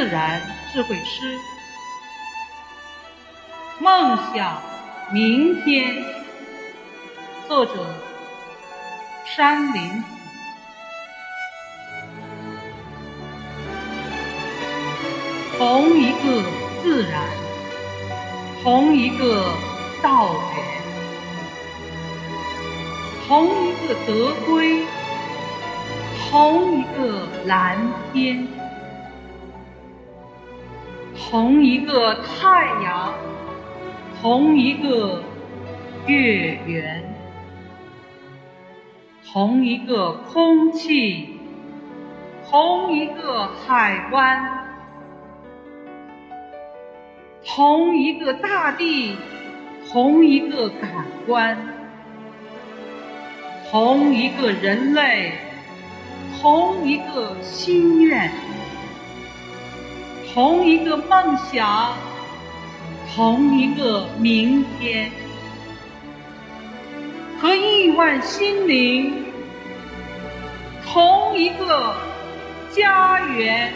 自然智慧诗，梦想明天。作者：山林。同一个自然，同一个道源，同一个德归，同一个蓝天，同一个太阳，同一个月圆，同一个空气，同一个海湾。同一个大地，同一个感官，同一个人类，同一个心愿，同一个梦想，同一个明天，和亿万心灵，同一个家园。